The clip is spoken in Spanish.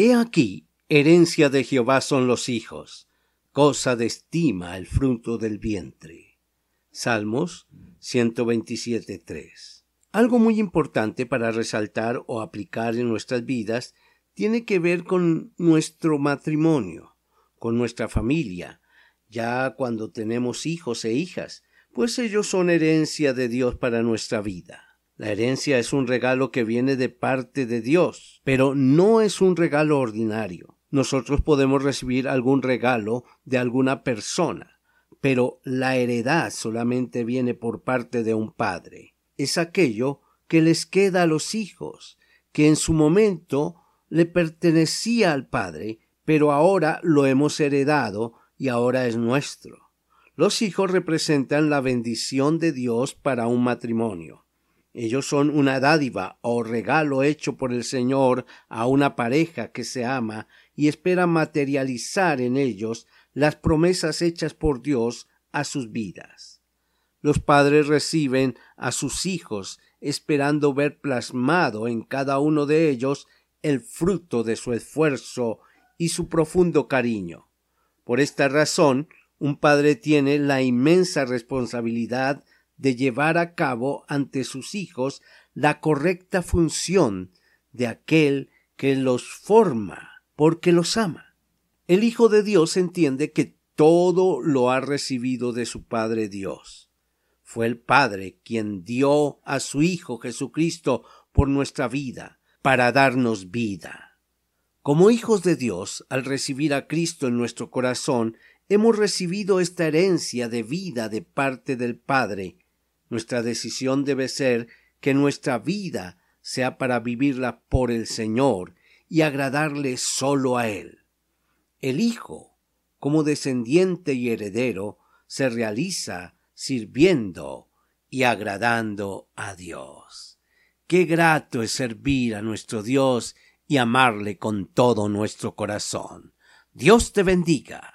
He aquí, herencia de Jehová son los hijos, cosa de estima el fruto del vientre. Salmos 127.3. Algo muy importante para resaltar o aplicar en nuestras vidas tiene que ver con nuestro matrimonio, con nuestra familia, ya cuando tenemos hijos e hijas, pues ellos son herencia de Dios para nuestra vida. La herencia es un regalo que viene de parte de Dios, pero no es un regalo ordinario. Nosotros podemos recibir algún regalo de alguna persona, pero la heredad solamente viene por parte de un padre. Es aquello que les queda a los hijos, que en su momento le pertenecía al padre, pero ahora lo hemos heredado y ahora es nuestro. Los hijos representan la bendición de Dios para un matrimonio. Ellos son una dádiva o regalo hecho por el Señor a una pareja que se ama y espera materializar en ellos las promesas hechas por Dios a sus vidas. Los padres reciben a sus hijos esperando ver plasmado en cada uno de ellos el fruto de su esfuerzo y su profundo cariño. Por esta razón, un padre tiene la inmensa responsabilidad de llevar a cabo ante sus hijos la correcta función de aquel que los forma porque los ama. El Hijo de Dios entiende que todo lo ha recibido de su Padre Dios. Fue el Padre quien dio a su Hijo Jesucristo por nuestra vida, para darnos vida. Como hijos de Dios, al recibir a Cristo en nuestro corazón, hemos recibido esta herencia de vida de parte del Padre, nuestra decisión debe ser que nuestra vida sea para vivirla por el Señor y agradarle solo a Él. El Hijo, como descendiente y heredero, se realiza sirviendo y agradando a Dios. Qué grato es servir a nuestro Dios y amarle con todo nuestro corazón. Dios te bendiga.